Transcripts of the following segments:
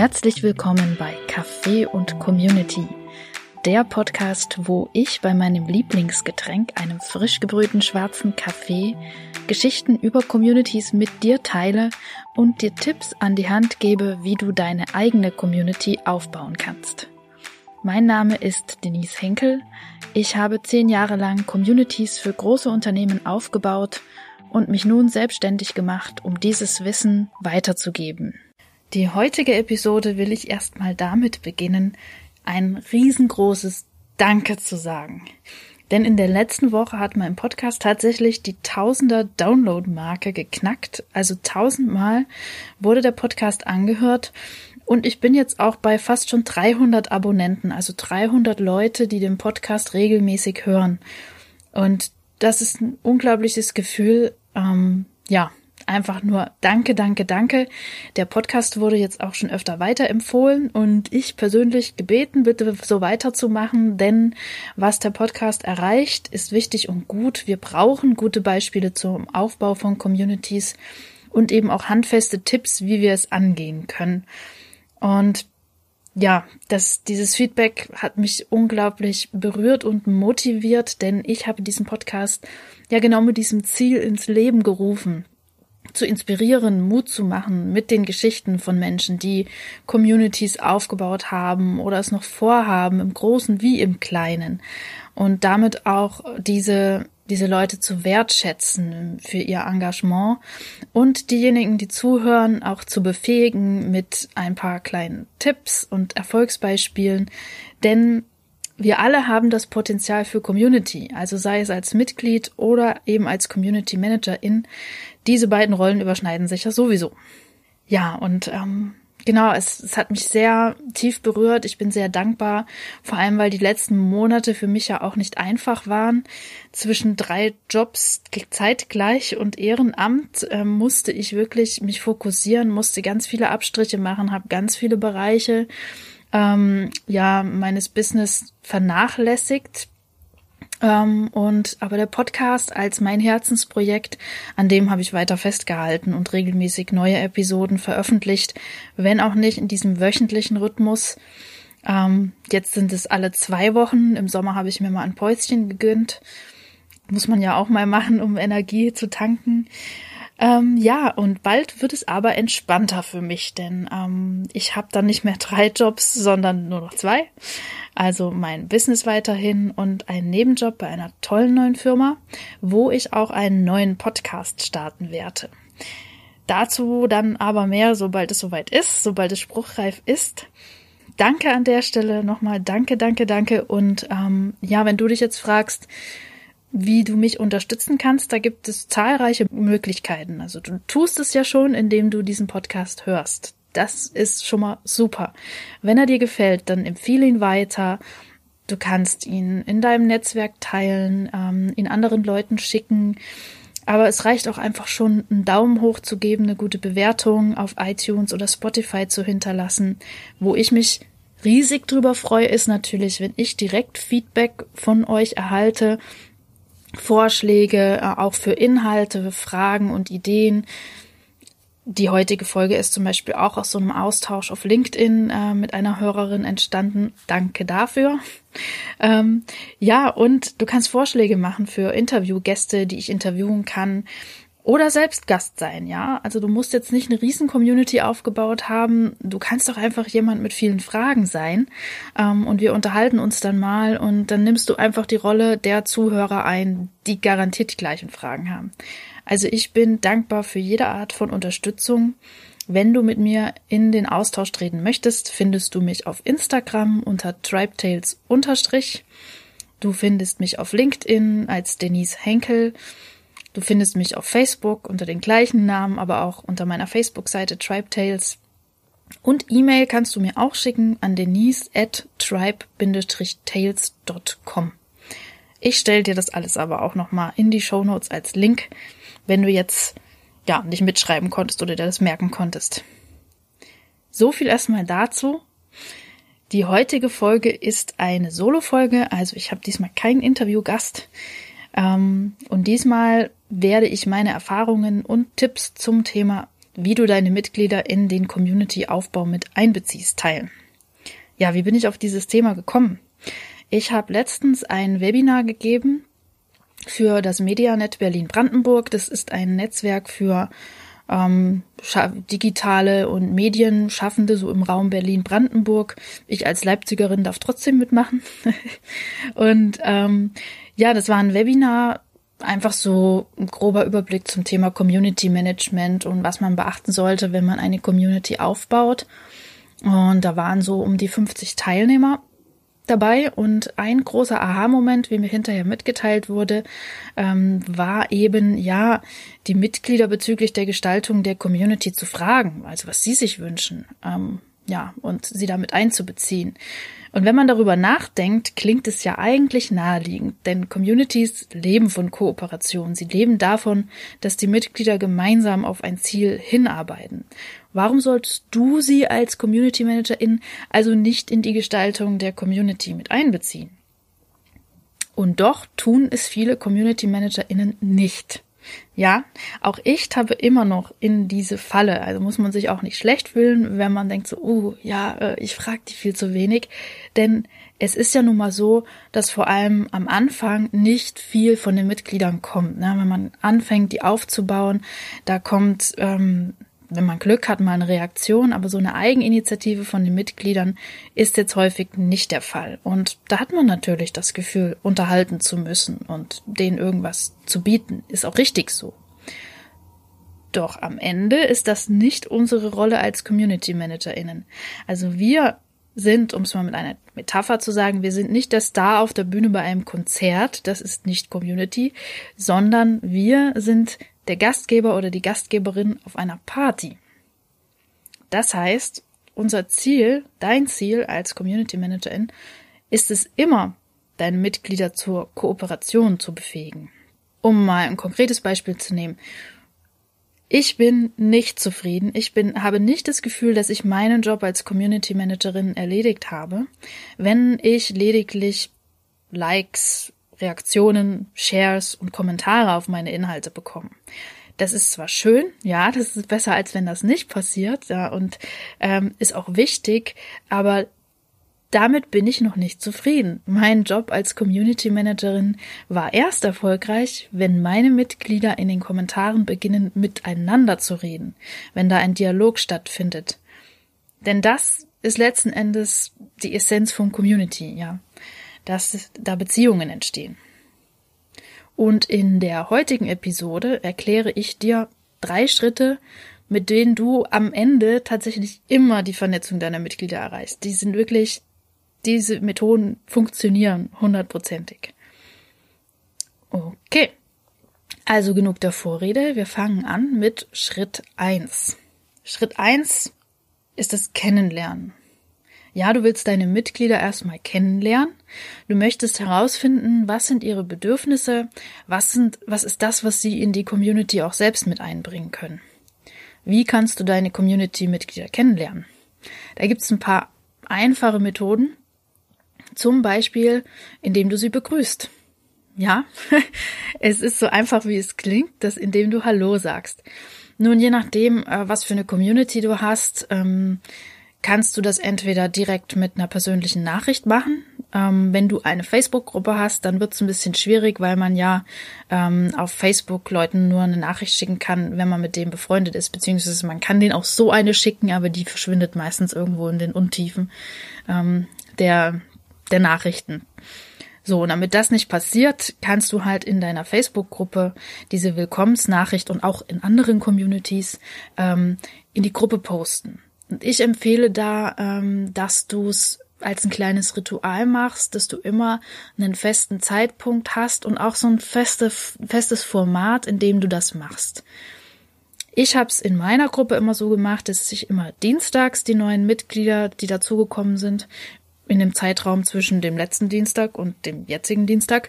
Herzlich willkommen bei Kaffee und Community, der Podcast, wo ich bei meinem Lieblingsgetränk, einem frisch gebrühten schwarzen Kaffee, Geschichten über Communities mit dir teile und dir Tipps an die Hand gebe, wie du deine eigene Community aufbauen kannst. Mein Name ist Denise Henkel. Ich habe zehn Jahre lang Communities für große Unternehmen aufgebaut und mich nun selbstständig gemacht, um dieses Wissen weiterzugeben. Die heutige Episode will ich erstmal damit beginnen, ein riesengroßes Danke zu sagen. Denn in der letzten Woche hat mein Podcast tatsächlich die Tausender Download-Marke geknackt. Also tausendmal wurde der Podcast angehört. Und ich bin jetzt auch bei fast schon 300 Abonnenten, also 300 Leute, die den Podcast regelmäßig hören. Und das ist ein unglaubliches Gefühl. Ähm, ja, einfach nur danke, danke, danke. Der Podcast wurde jetzt auch schon öfter weiterempfohlen und ich persönlich gebeten, bitte so weiterzumachen, denn was der Podcast erreicht, ist wichtig und gut. Wir brauchen gute Beispiele zum Aufbau von Communities und eben auch handfeste Tipps, wie wir es angehen können. Und ja, das, dieses Feedback hat mich unglaublich berührt und motiviert, denn ich habe diesen Podcast ja genau mit diesem Ziel ins Leben gerufen zu inspirieren, Mut zu machen mit den Geschichten von Menschen, die Communities aufgebaut haben oder es noch vorhaben, im Großen wie im Kleinen. Und damit auch diese, diese Leute zu wertschätzen für ihr Engagement und diejenigen, die zuhören, auch zu befähigen mit ein paar kleinen Tipps und Erfolgsbeispielen. Denn wir alle haben das Potenzial für Community, also sei es als Mitglied oder eben als Community Managerin. Diese beiden Rollen überschneiden sich ja sowieso. Ja, und ähm, genau, es, es hat mich sehr tief berührt. Ich bin sehr dankbar, vor allem weil die letzten Monate für mich ja auch nicht einfach waren. Zwischen drei Jobs zeitgleich und Ehrenamt äh, musste ich wirklich mich fokussieren, musste ganz viele Abstriche machen, habe ganz viele Bereiche ähm, ja meines Business vernachlässigt. Ähm, und aber der Podcast als mein Herzensprojekt, an dem habe ich weiter festgehalten und regelmäßig neue Episoden veröffentlicht, wenn auch nicht in diesem wöchentlichen Rhythmus. Ähm, jetzt sind es alle zwei Wochen. Im Sommer habe ich mir mal ein Päuschen gegönnt. Muss man ja auch mal machen, um Energie zu tanken. Ähm, ja, und bald wird es aber entspannter für mich, denn ähm, ich habe dann nicht mehr drei Jobs, sondern nur noch zwei. Also mein Business weiterhin und einen Nebenjob bei einer tollen neuen Firma, wo ich auch einen neuen Podcast starten werde. Dazu dann aber mehr, sobald es soweit ist, sobald es spruchreif ist. Danke an der Stelle nochmal, danke, danke, danke. Und ähm, ja, wenn du dich jetzt fragst, wie du mich unterstützen kannst, da gibt es zahlreiche Möglichkeiten. Also du tust es ja schon, indem du diesen Podcast hörst. Das ist schon mal super. Wenn er dir gefällt, dann empfehle ihn weiter. Du kannst ihn in deinem Netzwerk teilen, ähm, ihn anderen Leuten schicken. Aber es reicht auch einfach schon, einen Daumen hoch zu geben, eine gute Bewertung auf iTunes oder Spotify zu hinterlassen. Wo ich mich riesig drüber freue, ist natürlich, wenn ich direkt Feedback von euch erhalte, Vorschläge, äh, auch für Inhalte, Fragen und Ideen. Die heutige Folge ist zum Beispiel auch aus so einem Austausch auf LinkedIn äh, mit einer Hörerin entstanden. Danke dafür. Ähm, ja, und du kannst Vorschläge machen für Interviewgäste, die ich interviewen kann oder selbst Gast sein, ja. Also du musst jetzt nicht eine riesen Community aufgebaut haben. Du kannst doch einfach jemand mit vielen Fragen sein. Ähm, und wir unterhalten uns dann mal und dann nimmst du einfach die Rolle der Zuhörer ein, die garantiert die gleichen Fragen haben. Also ich bin dankbar für jede Art von Unterstützung. Wenn du mit mir in den Austausch treten möchtest, findest du mich auf Instagram unter tribetales Du findest mich auf LinkedIn als Denise Henkel. Du findest mich auf Facebook unter den gleichen Namen, aber auch unter meiner Facebook-Seite Tribe Tales. Und E-Mail kannst du mir auch schicken an denise at tribe-tales.com. Ich stelle dir das alles aber auch nochmal in die Show Notes als Link, wenn du jetzt ja nicht mitschreiben konntest oder dir das merken konntest. So viel erstmal dazu. Die heutige Folge ist eine Solo-Folge, also ich habe diesmal keinen Interviewgast. Ähm, und diesmal werde ich meine Erfahrungen und Tipps zum Thema wie du deine Mitglieder in den Community-Aufbau mit einbeziehst, teilen. Ja, wie bin ich auf dieses Thema gekommen? Ich habe letztens ein Webinar gegeben für das Medianet Berlin-Brandenburg. Das ist ein Netzwerk für ähm, digitale und Medienschaffende so im Raum Berlin-Brandenburg. Ich als Leipzigerin darf trotzdem mitmachen. und ähm, ja, das war ein Webinar, einfach so ein grober Überblick zum Thema Community Management und was man beachten sollte, wenn man eine Community aufbaut. Und da waren so um die 50 Teilnehmer dabei und ein großer Aha-Moment, wie mir hinterher mitgeteilt wurde, ähm, war eben ja die Mitglieder bezüglich der Gestaltung der Community zu fragen, also was sie sich wünschen, ähm, ja und sie damit einzubeziehen. Und wenn man darüber nachdenkt, klingt es ja eigentlich naheliegend, denn Communities leben von Kooperation. Sie leben davon, dass die Mitglieder gemeinsam auf ein Ziel hinarbeiten. Warum solltest du sie als Community Managerin also nicht in die Gestaltung der Community mit einbeziehen? Und doch tun es viele Community ManagerInnen nicht. Ja, auch ich tappe immer noch in diese Falle. Also muss man sich auch nicht schlecht fühlen, wenn man denkt so, uh, ja, äh, ich frage die viel zu wenig. Denn es ist ja nun mal so, dass vor allem am Anfang nicht viel von den Mitgliedern kommt. Ne? Wenn man anfängt, die aufzubauen, da kommt ähm, wenn man Glück hat, mal eine Reaktion, aber so eine Eigeninitiative von den Mitgliedern ist jetzt häufig nicht der Fall. Und da hat man natürlich das Gefühl, unterhalten zu müssen und denen irgendwas zu bieten. Ist auch richtig so. Doch am Ende ist das nicht unsere Rolle als Community ManagerInnen. Also wir sind, um es mal mit einer Metapher zu sagen, wir sind nicht der Star auf der Bühne bei einem Konzert, das ist nicht Community, sondern wir sind der Gastgeber oder die Gastgeberin auf einer Party. Das heißt, unser Ziel, dein Ziel als Community Managerin, ist es immer, deine Mitglieder zur Kooperation zu befähigen. Um mal ein konkretes Beispiel zu nehmen. Ich bin nicht zufrieden. Ich bin, habe nicht das Gefühl, dass ich meinen Job als Community Managerin erledigt habe, wenn ich lediglich Likes, Reaktionen, Shares und Kommentare auf meine Inhalte bekommen. Das ist zwar schön, ja, das ist besser, als wenn das nicht passiert, ja, und ähm, ist auch wichtig, aber damit bin ich noch nicht zufrieden. Mein Job als Community Managerin war erst erfolgreich, wenn meine Mitglieder in den Kommentaren beginnen, miteinander zu reden, wenn da ein Dialog stattfindet. Denn das ist letzten Endes die Essenz von Community, ja dass da Beziehungen entstehen. Und in der heutigen Episode erkläre ich dir drei Schritte, mit denen du am Ende tatsächlich immer die Vernetzung deiner Mitglieder erreichst. Die sind wirklich, diese Methoden funktionieren hundertprozentig. Okay. Also genug der Vorrede. Wir fangen an mit Schritt eins. Schritt eins ist das Kennenlernen. Ja, du willst deine Mitglieder erstmal kennenlernen. Du möchtest herausfinden, was sind ihre Bedürfnisse, was sind, was ist das, was sie in die Community auch selbst mit einbringen können. Wie kannst du deine Community-Mitglieder kennenlernen? Da gibt's ein paar einfache Methoden. Zum Beispiel, indem du sie begrüßt. Ja, es ist so einfach, wie es klingt, dass indem du Hallo sagst. Nun, je nachdem, äh, was für eine Community du hast, ähm, kannst du das entweder direkt mit einer persönlichen Nachricht machen. Ähm, wenn du eine Facebook-Gruppe hast, dann wird es ein bisschen schwierig, weil man ja ähm, auf Facebook Leuten nur eine Nachricht schicken kann, wenn man mit dem befreundet ist, beziehungsweise man kann denen auch so eine schicken, aber die verschwindet meistens irgendwo in den Untiefen ähm, der, der Nachrichten. So, und damit das nicht passiert, kannst du halt in deiner Facebook-Gruppe diese Willkommensnachricht und auch in anderen Communities ähm, in die Gruppe posten. Und ich empfehle da, ähm, dass du es als ein kleines Ritual machst, dass du immer einen festen Zeitpunkt hast und auch so ein feste, festes Format, in dem du das machst. Ich habe es in meiner Gruppe immer so gemacht, dass ich immer dienstags die neuen Mitglieder, die dazugekommen sind, in dem Zeitraum zwischen dem letzten Dienstag und dem jetzigen Dienstag,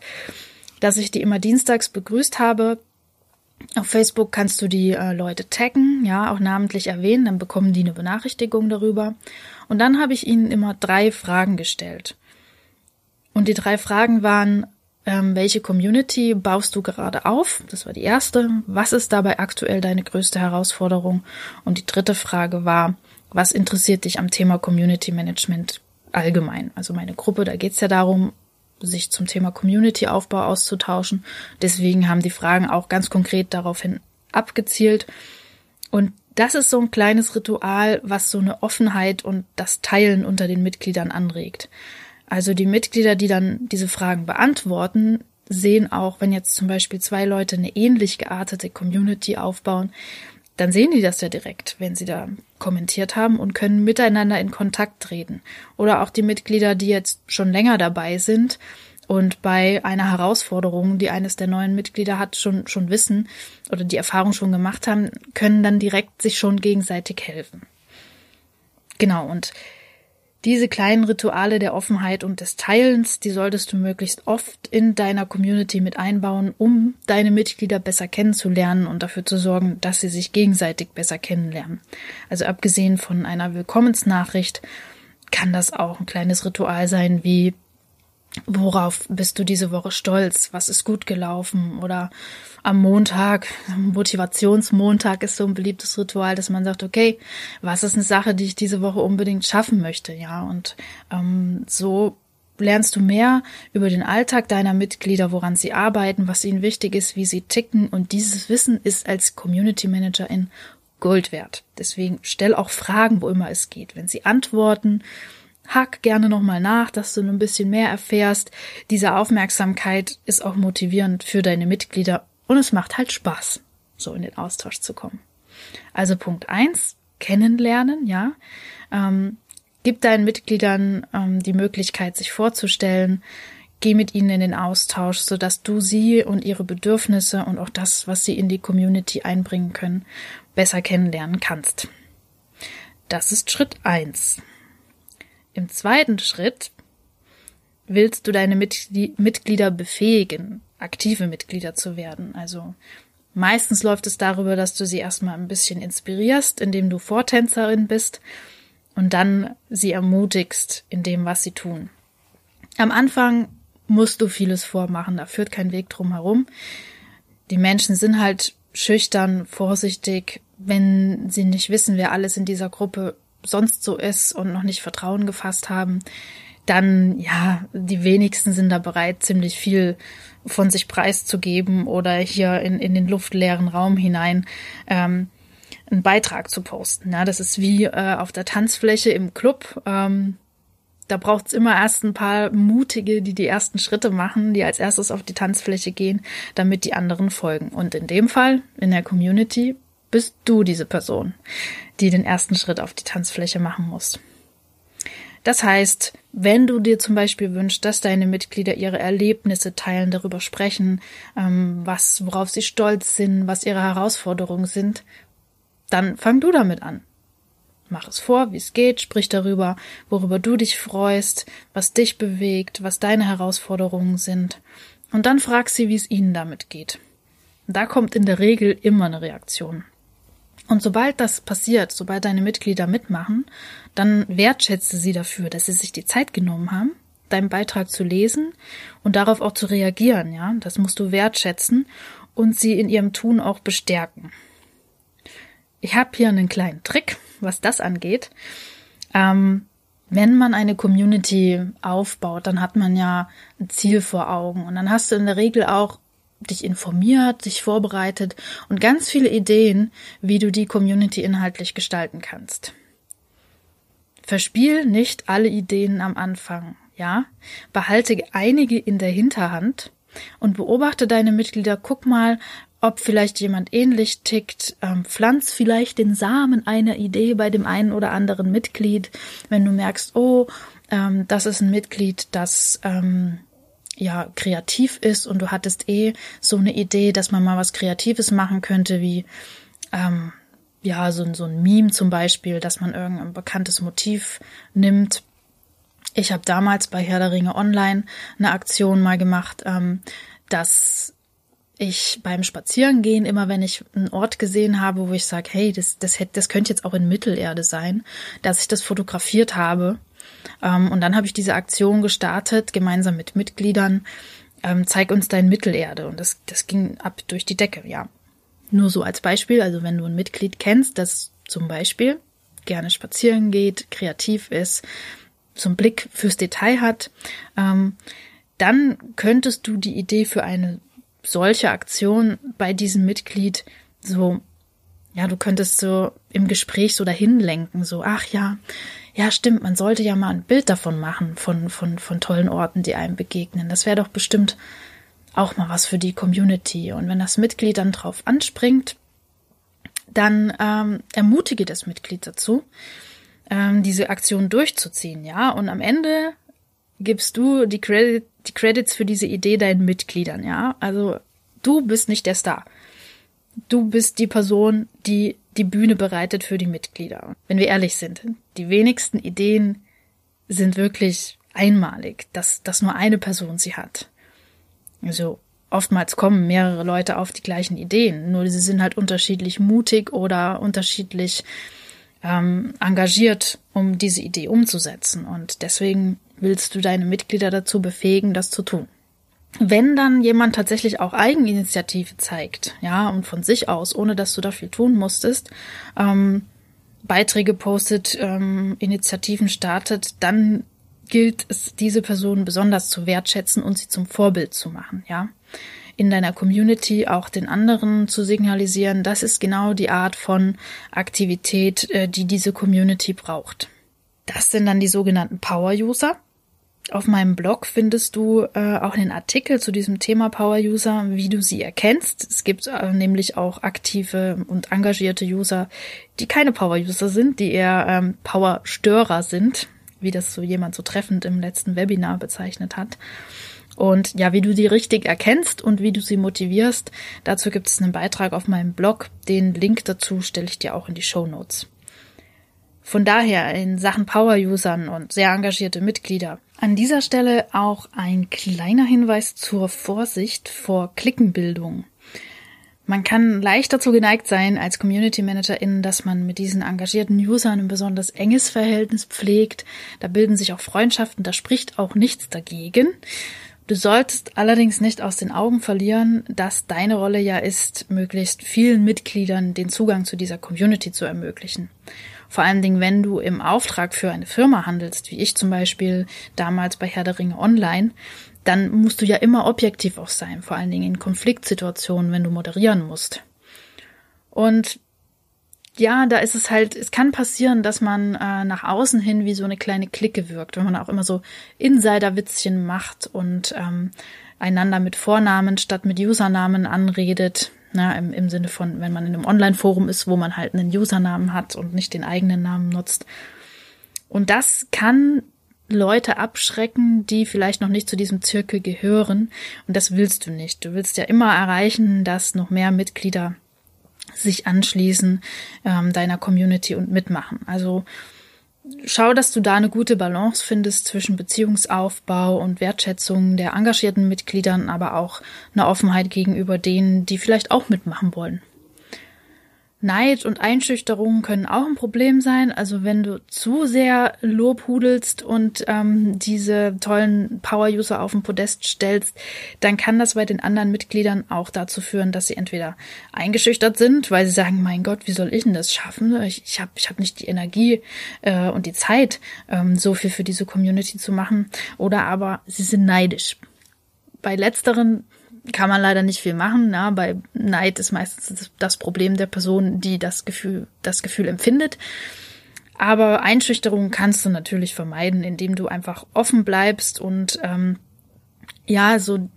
dass ich die immer dienstags begrüßt habe, auf Facebook kannst du die äh, Leute taggen, ja, auch namentlich erwähnen, dann bekommen die eine Benachrichtigung darüber. Und dann habe ich ihnen immer drei Fragen gestellt. Und die drei Fragen waren, ähm, welche Community baust du gerade auf? Das war die erste. Was ist dabei aktuell deine größte Herausforderung? Und die dritte Frage war, was interessiert dich am Thema Community Management allgemein? Also meine Gruppe, da geht es ja darum, sich zum Thema Community-Aufbau auszutauschen. Deswegen haben die Fragen auch ganz konkret daraufhin abgezielt. Und das ist so ein kleines Ritual, was so eine Offenheit und das Teilen unter den Mitgliedern anregt. Also die Mitglieder, die dann diese Fragen beantworten, sehen auch, wenn jetzt zum Beispiel zwei Leute eine ähnlich geartete Community aufbauen, dann sehen die das ja direkt, wenn sie da kommentiert haben und können miteinander in Kontakt treten. Oder auch die Mitglieder, die jetzt schon länger dabei sind und bei einer Herausforderung, die eines der neuen Mitglieder hat, schon, schon wissen oder die Erfahrung schon gemacht haben, können dann direkt sich schon gegenseitig helfen. Genau, und diese kleinen Rituale der Offenheit und des Teilens, die solltest du möglichst oft in deiner Community mit einbauen, um deine Mitglieder besser kennenzulernen und dafür zu sorgen, dass sie sich gegenseitig besser kennenlernen. Also abgesehen von einer Willkommensnachricht kann das auch ein kleines Ritual sein, wie Worauf bist du diese Woche stolz? Was ist gut gelaufen? Oder am Montag, Motivationsmontag ist so ein beliebtes Ritual, dass man sagt, okay, was ist eine Sache, die ich diese Woche unbedingt schaffen möchte? Ja, und ähm, so lernst du mehr über den Alltag deiner Mitglieder, woran sie arbeiten, was ihnen wichtig ist, wie sie ticken. Und dieses Wissen ist als Community Managerin Gold wert. Deswegen stell auch Fragen, wo immer es geht. Wenn sie antworten, hack gerne nochmal nach, dass du ein bisschen mehr erfährst. Diese Aufmerksamkeit ist auch motivierend für deine Mitglieder und es macht halt Spaß, so in den Austausch zu kommen. Also Punkt eins kennenlernen, ja. Ähm, gib deinen Mitgliedern ähm, die Möglichkeit, sich vorzustellen. Geh mit ihnen in den Austausch, sodass du sie und ihre Bedürfnisse und auch das, was sie in die Community einbringen können, besser kennenlernen kannst. Das ist Schritt eins. Im zweiten Schritt willst du deine Mitglieder befähigen, aktive Mitglieder zu werden. Also meistens läuft es darüber, dass du sie erstmal ein bisschen inspirierst, indem du Vortänzerin bist und dann sie ermutigst in dem, was sie tun. Am Anfang musst du vieles vormachen, da führt kein Weg drum herum. Die Menschen sind halt schüchtern, vorsichtig, wenn sie nicht wissen, wer alles in dieser Gruppe sonst so ist und noch nicht Vertrauen gefasst haben, dann ja, die wenigsten sind da bereit, ziemlich viel von sich preiszugeben oder hier in, in den luftleeren Raum hinein ähm, einen Beitrag zu posten. Ja, das ist wie äh, auf der Tanzfläche im Club. Ähm, da braucht's immer erst ein paar Mutige, die die ersten Schritte machen, die als erstes auf die Tanzfläche gehen, damit die anderen folgen. Und in dem Fall, in der Community, bist du diese Person, die den ersten Schritt auf die Tanzfläche machen muss. Das heißt, wenn du dir zum Beispiel wünschst, dass deine Mitglieder ihre Erlebnisse teilen, darüber sprechen, ähm, was, worauf sie stolz sind, was ihre Herausforderungen sind, dann fang du damit an. Mach es vor, wie es geht, sprich darüber, worüber du dich freust, was dich bewegt, was deine Herausforderungen sind. Und dann frag sie, wie es ihnen damit geht. Da kommt in der Regel immer eine Reaktion. Und sobald das passiert, sobald deine Mitglieder mitmachen, dann wertschätze sie dafür, dass sie sich die Zeit genommen haben, deinen Beitrag zu lesen und darauf auch zu reagieren, ja. Das musst du wertschätzen und sie in ihrem Tun auch bestärken. Ich habe hier einen kleinen Trick, was das angeht. Ähm, wenn man eine Community aufbaut, dann hat man ja ein Ziel vor Augen und dann hast du in der Regel auch dich informiert, dich vorbereitet und ganz viele Ideen, wie du die Community inhaltlich gestalten kannst. Verspiel nicht alle Ideen am Anfang, ja? Behalte einige in der Hinterhand und beobachte deine Mitglieder. Guck mal, ob vielleicht jemand ähnlich tickt. Ähm, pflanz vielleicht den Samen einer Idee bei dem einen oder anderen Mitglied, wenn du merkst, oh, ähm, das ist ein Mitglied, das ähm, ja kreativ ist und du hattest eh so eine Idee, dass man mal was Kreatives machen könnte, wie ähm, ja so, so ein Meme zum Beispiel, dass man irgendein bekanntes Motiv nimmt. Ich habe damals bei Herr der Ringe Online eine Aktion mal gemacht, ähm, dass ich beim Spazierengehen immer, wenn ich einen Ort gesehen habe, wo ich sage, hey, das, das, hätte, das könnte jetzt auch in Mittelerde sein, dass ich das fotografiert habe und dann habe ich diese Aktion gestartet, gemeinsam mit Mitgliedern, ähm, zeig uns dein Mittelerde. Und das, das ging ab durch die Decke, ja. Nur so als Beispiel, also wenn du ein Mitglied kennst, das zum Beispiel gerne spazieren geht, kreativ ist, zum Blick fürs Detail hat, ähm, dann könntest du die Idee für eine solche Aktion bei diesem Mitglied so, ja, du könntest so im Gespräch so dahin lenken, so, ach ja, ja, stimmt, man sollte ja mal ein Bild davon machen, von, von, von tollen Orten, die einem begegnen. Das wäre doch bestimmt auch mal was für die Community. Und wenn das Mitglied dann drauf anspringt, dann ähm, ermutige das Mitglied dazu, ähm, diese Aktion durchzuziehen, ja. Und am Ende gibst du die, Credit, die Credits für diese Idee deinen Mitgliedern, ja. Also du bist nicht der Star. Du bist die Person, die die Bühne bereitet für die Mitglieder. Wenn wir ehrlich sind, die wenigsten Ideen sind wirklich einmalig, dass, dass nur eine Person sie hat. Also oftmals kommen mehrere Leute auf die gleichen Ideen, nur sie sind halt unterschiedlich mutig oder unterschiedlich ähm, engagiert, um diese Idee umzusetzen. Und deswegen willst du deine Mitglieder dazu befähigen, das zu tun. Wenn dann jemand tatsächlich auch Eigeninitiative zeigt, ja, und von sich aus, ohne dass du dafür tun musstest, ähm, Beiträge postet, ähm, Initiativen startet, dann gilt es, diese Person besonders zu wertschätzen und sie zum Vorbild zu machen, ja. In deiner Community auch den anderen zu signalisieren, das ist genau die Art von Aktivität, äh, die diese Community braucht. Das sind dann die sogenannten Power User. Auf meinem Blog findest du äh, auch einen Artikel zu diesem Thema Power User, wie du sie erkennst. Es gibt äh, nämlich auch aktive und engagierte User, die keine Power User sind, die eher ähm, Power Störer sind wie das so jemand so treffend im letzten Webinar bezeichnet hat. Und ja, wie du die richtig erkennst und wie du sie motivierst, dazu gibt es einen Beitrag auf meinem Blog. Den Link dazu stelle ich dir auch in die Show Notes. Von daher in Sachen Power-Usern und sehr engagierte Mitglieder. An dieser Stelle auch ein kleiner Hinweis zur Vorsicht vor Klickenbildung. Man kann leicht dazu geneigt sein, als Community Managerin, dass man mit diesen engagierten Usern ein besonders enges Verhältnis pflegt. Da bilden sich auch Freundschaften, da spricht auch nichts dagegen. Du solltest allerdings nicht aus den Augen verlieren, dass deine Rolle ja ist, möglichst vielen Mitgliedern den Zugang zu dieser Community zu ermöglichen. Vor allen Dingen, wenn du im Auftrag für eine Firma handelst, wie ich zum Beispiel damals bei Herr der Ringe Online, dann musst du ja immer objektiv auch sein, vor allen Dingen in Konfliktsituationen, wenn du moderieren musst. Und ja, da ist es halt, es kann passieren, dass man äh, nach außen hin wie so eine kleine Clique wirkt, wenn man auch immer so Insider-Witzchen macht und ähm, einander mit Vornamen statt mit Usernamen anredet. Na, im, im Sinne von, wenn man in einem Online-Forum ist, wo man halt einen Usernamen hat und nicht den eigenen Namen nutzt. Und das kann Leute abschrecken, die vielleicht noch nicht zu diesem Zirkel gehören. Und das willst du nicht. Du willst ja immer erreichen, dass noch mehr Mitglieder sich anschließen ähm, deiner Community und mitmachen. Also schau, dass du da eine gute Balance findest zwischen Beziehungsaufbau und Wertschätzung der engagierten Mitgliedern, aber auch eine Offenheit gegenüber denen, die vielleicht auch mitmachen wollen. Neid und Einschüchterung können auch ein Problem sein. Also wenn du zu sehr lobhudelst und ähm, diese tollen Power-User auf den Podest stellst, dann kann das bei den anderen Mitgliedern auch dazu führen, dass sie entweder eingeschüchtert sind, weil sie sagen, mein Gott, wie soll ich denn das schaffen? Ich, ich habe ich hab nicht die Energie äh, und die Zeit, ähm, so viel für diese Community zu machen. Oder aber sie sind neidisch. Bei letzteren kann man leider nicht viel machen. Na, bei Neid ist meistens das Problem der Person, die das Gefühl, das Gefühl empfindet. Aber Einschüchterung kannst du natürlich vermeiden, indem du einfach offen bleibst und ähm, ja, so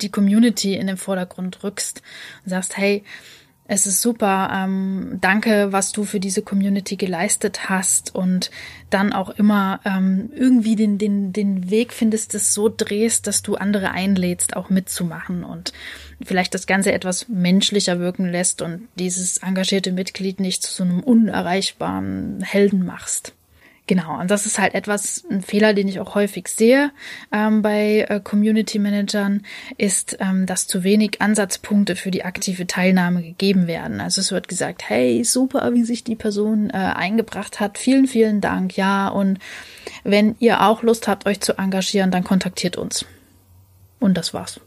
die Community in den Vordergrund rückst und sagst, hey, es ist super. Ähm, danke, was du für diese Community geleistet hast und dann auch immer ähm, irgendwie den, den, den Weg findest, es so drehst, dass du andere einlädst, auch mitzumachen und vielleicht das Ganze etwas menschlicher wirken lässt und dieses engagierte Mitglied nicht zu so einem unerreichbaren Helden machst. Genau, und das ist halt etwas, ein Fehler, den ich auch häufig sehe ähm, bei äh, Community Managern, ist, ähm, dass zu wenig Ansatzpunkte für die aktive Teilnahme gegeben werden. Also es wird gesagt, hey, super, wie sich die Person äh, eingebracht hat, vielen, vielen Dank, ja, und wenn ihr auch Lust habt, euch zu engagieren, dann kontaktiert uns. Und das war's.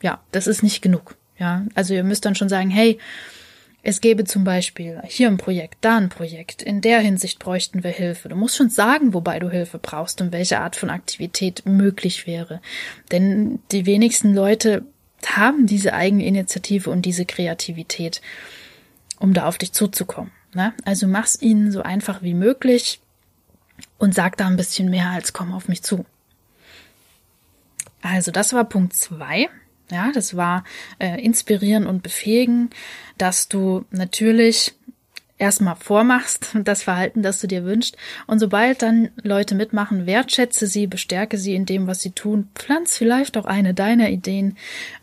ja, das ist nicht genug. Ja, also ihr müsst dann schon sagen, hey, es gäbe zum Beispiel hier ein Projekt, da ein Projekt, in der Hinsicht bräuchten wir Hilfe. Du musst schon sagen, wobei du Hilfe brauchst und welche Art von Aktivität möglich wäre. Denn die wenigsten Leute haben diese Eigeninitiative und diese Kreativität, um da auf dich zuzukommen. Ne? Also mach's ihnen so einfach wie möglich und sag da ein bisschen mehr als komm auf mich zu. Also das war Punkt zwei. Ja, das war äh, inspirieren und befähigen, dass du natürlich erstmal vormachst, das Verhalten, das du dir wünschst. Und sobald dann Leute mitmachen, wertschätze sie, bestärke sie in dem, was sie tun, pflanz vielleicht auch eine deiner Ideen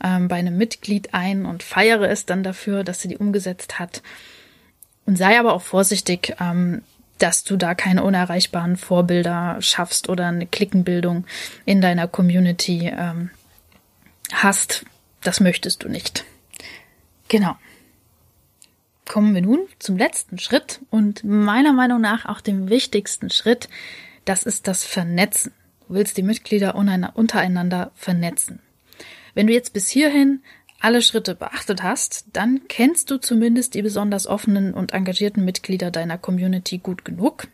ähm, bei einem Mitglied ein und feiere es dann dafür, dass sie die umgesetzt hat. Und sei aber auch vorsichtig, ähm, dass du da keine unerreichbaren Vorbilder schaffst oder eine Klickenbildung in deiner Community ähm, hast. Das möchtest du nicht. Genau. Kommen wir nun zum letzten Schritt und meiner Meinung nach auch dem wichtigsten Schritt. Das ist das Vernetzen. Du willst die Mitglieder untereinander vernetzen. Wenn du jetzt bis hierhin alle Schritte beachtet hast, dann kennst du zumindest die besonders offenen und engagierten Mitglieder deiner Community gut genug,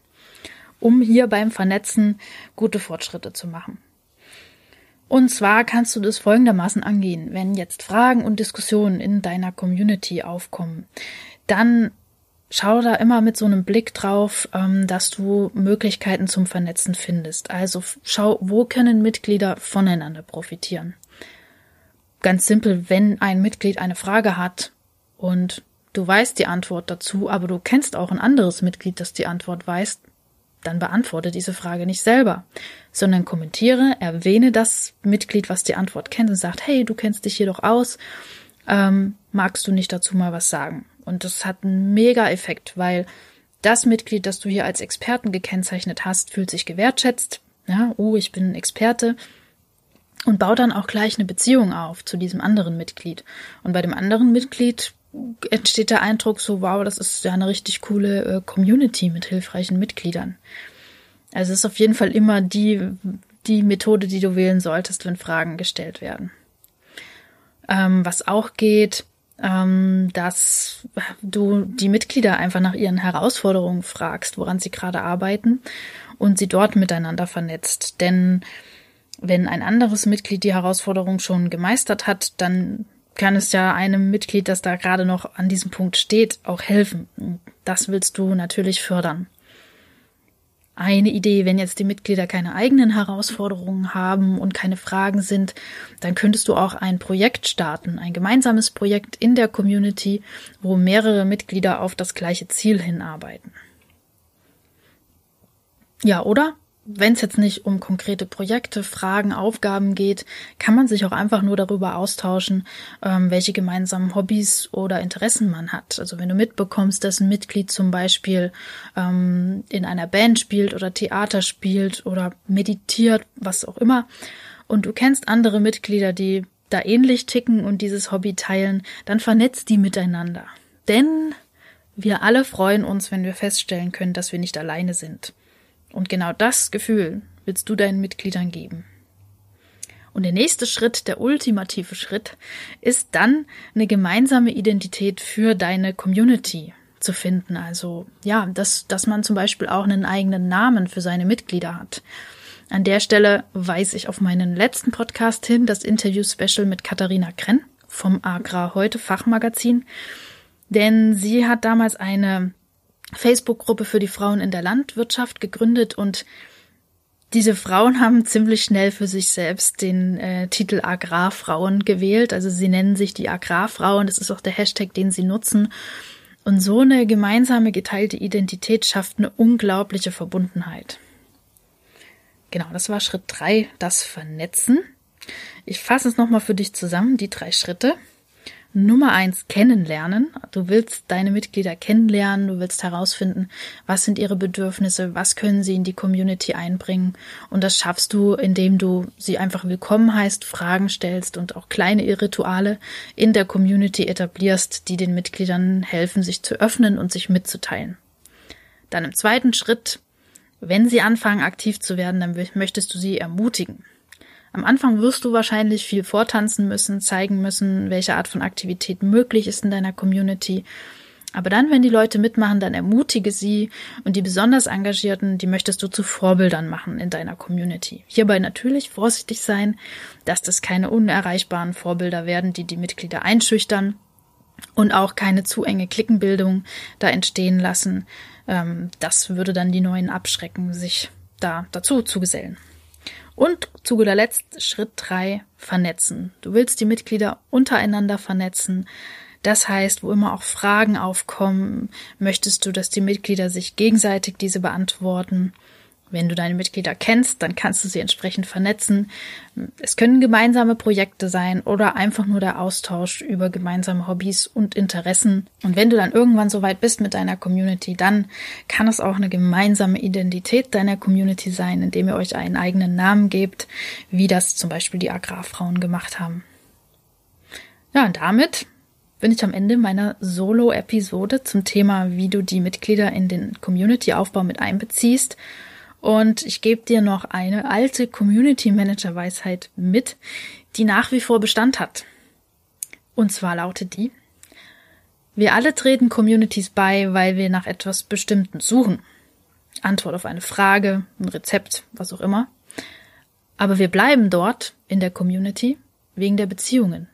um hier beim Vernetzen gute Fortschritte zu machen. Und zwar kannst du das folgendermaßen angehen. Wenn jetzt Fragen und Diskussionen in deiner Community aufkommen, dann schau da immer mit so einem Blick drauf, ähm, dass du Möglichkeiten zum Vernetzen findest. Also schau, wo können Mitglieder voneinander profitieren. Ganz simpel, wenn ein Mitglied eine Frage hat und du weißt die Antwort dazu, aber du kennst auch ein anderes Mitglied, das die Antwort weiß, dann beantworte diese Frage nicht selber, sondern kommentiere, erwähne das Mitglied, was die Antwort kennt und sagt, hey, du kennst dich hier doch aus, ähm, magst du nicht dazu mal was sagen? Und das hat einen Mega-Effekt, weil das Mitglied, das du hier als Experten gekennzeichnet hast, fühlt sich gewertschätzt. Ja, oh, ich bin ein Experte, und baut dann auch gleich eine Beziehung auf zu diesem anderen Mitglied. Und bei dem anderen Mitglied entsteht der Eindruck so, wow, das ist ja eine richtig coole äh, Community mit hilfreichen Mitgliedern. Also es ist auf jeden Fall immer die, die Methode, die du wählen solltest, wenn Fragen gestellt werden. Ähm, was auch geht, ähm, dass du die Mitglieder einfach nach ihren Herausforderungen fragst, woran sie gerade arbeiten und sie dort miteinander vernetzt. Denn wenn ein anderes Mitglied die Herausforderung schon gemeistert hat, dann kann es ja einem Mitglied, das da gerade noch an diesem Punkt steht, auch helfen. Das willst du natürlich fördern. Eine Idee, wenn jetzt die Mitglieder keine eigenen Herausforderungen haben und keine Fragen sind, dann könntest du auch ein Projekt starten, ein gemeinsames Projekt in der Community, wo mehrere Mitglieder auf das gleiche Ziel hinarbeiten. Ja, oder wenn es jetzt nicht um konkrete Projekte, Fragen, Aufgaben geht, kann man sich auch einfach nur darüber austauschen, ähm, welche gemeinsamen Hobbys oder Interessen man hat. Also wenn du mitbekommst, dass ein Mitglied zum Beispiel ähm, in einer Band spielt oder Theater spielt oder meditiert, was auch immer, und du kennst andere Mitglieder, die da ähnlich ticken und dieses Hobby teilen, dann vernetzt die miteinander. Denn wir alle freuen uns, wenn wir feststellen können, dass wir nicht alleine sind. Und genau das Gefühl willst du deinen Mitgliedern geben. Und der nächste Schritt, der ultimative Schritt, ist dann eine gemeinsame Identität für deine Community zu finden. Also ja, dass, dass man zum Beispiel auch einen eigenen Namen für seine Mitglieder hat. An der Stelle weise ich auf meinen letzten Podcast hin, das Interview-Special mit Katharina Krenn vom Agra Heute Fachmagazin. Denn sie hat damals eine Facebook-Gruppe für die Frauen in der Landwirtschaft gegründet und diese Frauen haben ziemlich schnell für sich selbst den äh, Titel Agrarfrauen gewählt. Also sie nennen sich die Agrarfrauen. Das ist auch der Hashtag, den sie nutzen. Und so eine gemeinsame geteilte Identität schafft eine unglaubliche Verbundenheit. Genau, das war Schritt drei, das Vernetzen. Ich fasse es nochmal für dich zusammen, die drei Schritte. Nummer eins kennenlernen. Du willst deine Mitglieder kennenlernen, du willst herausfinden, was sind ihre Bedürfnisse, was können sie in die Community einbringen. Und das schaffst du, indem du sie einfach willkommen heißt, Fragen stellst und auch kleine Rituale in der Community etablierst, die den Mitgliedern helfen, sich zu öffnen und sich mitzuteilen. Dann im zweiten Schritt, wenn sie anfangen aktiv zu werden, dann möchtest du sie ermutigen. Am Anfang wirst du wahrscheinlich viel vortanzen müssen, zeigen müssen, welche Art von Aktivität möglich ist in deiner Community. Aber dann, wenn die Leute mitmachen, dann ermutige sie und die besonders Engagierten, die möchtest du zu Vorbildern machen in deiner Community. Hierbei natürlich vorsichtig sein, dass das keine unerreichbaren Vorbilder werden, die die Mitglieder einschüchtern und auch keine zu enge Klickenbildung da entstehen lassen. Ähm, das würde dann die Neuen abschrecken, sich da dazu zu gesellen. Und zu guter Letzt Schritt drei vernetzen. Du willst die Mitglieder untereinander vernetzen. Das heißt, wo immer auch Fragen aufkommen, möchtest du, dass die Mitglieder sich gegenseitig diese beantworten. Wenn du deine Mitglieder kennst, dann kannst du sie entsprechend vernetzen. Es können gemeinsame Projekte sein oder einfach nur der Austausch über gemeinsame Hobbys und Interessen. Und wenn du dann irgendwann so weit bist mit deiner Community, dann kann es auch eine gemeinsame Identität deiner Community sein, indem ihr euch einen eigenen Namen gebt, wie das zum Beispiel die Agrarfrauen gemacht haben. Ja, und damit bin ich am Ende meiner Solo-Episode zum Thema, wie du die Mitglieder in den Community-Aufbau mit einbeziehst und ich gebe dir noch eine alte Community Manager Weisheit mit, die nach wie vor Bestand hat. Und zwar lautet die, wir alle treten Communities bei, weil wir nach etwas Bestimmten suchen. Antwort auf eine Frage, ein Rezept, was auch immer. Aber wir bleiben dort in der Community wegen der Beziehungen.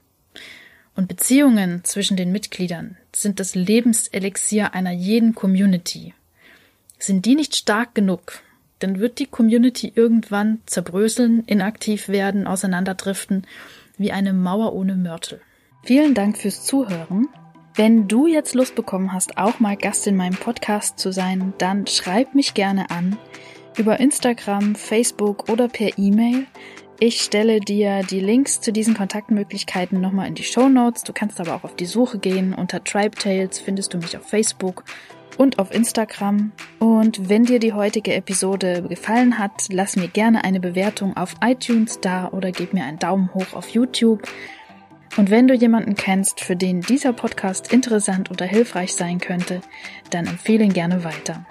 Und Beziehungen zwischen den Mitgliedern sind das Lebenselixier einer jeden Community. Sind die nicht stark genug, dann wird die Community irgendwann zerbröseln, inaktiv werden, auseinanderdriften, wie eine Mauer ohne Mörtel. Vielen Dank fürs Zuhören. Wenn du jetzt Lust bekommen hast, auch mal Gast in meinem Podcast zu sein, dann schreib mich gerne an über Instagram, Facebook oder per E-Mail. Ich stelle dir die Links zu diesen Kontaktmöglichkeiten nochmal in die Show Notes. Du kannst aber auch auf die Suche gehen. Unter Tribe Tales findest du mich auf Facebook und auf Instagram. Und wenn dir die heutige Episode gefallen hat, lass mir gerne eine Bewertung auf iTunes da oder gib mir einen Daumen hoch auf YouTube. Und wenn du jemanden kennst, für den dieser Podcast interessant oder hilfreich sein könnte, dann empfehle ihn gerne weiter.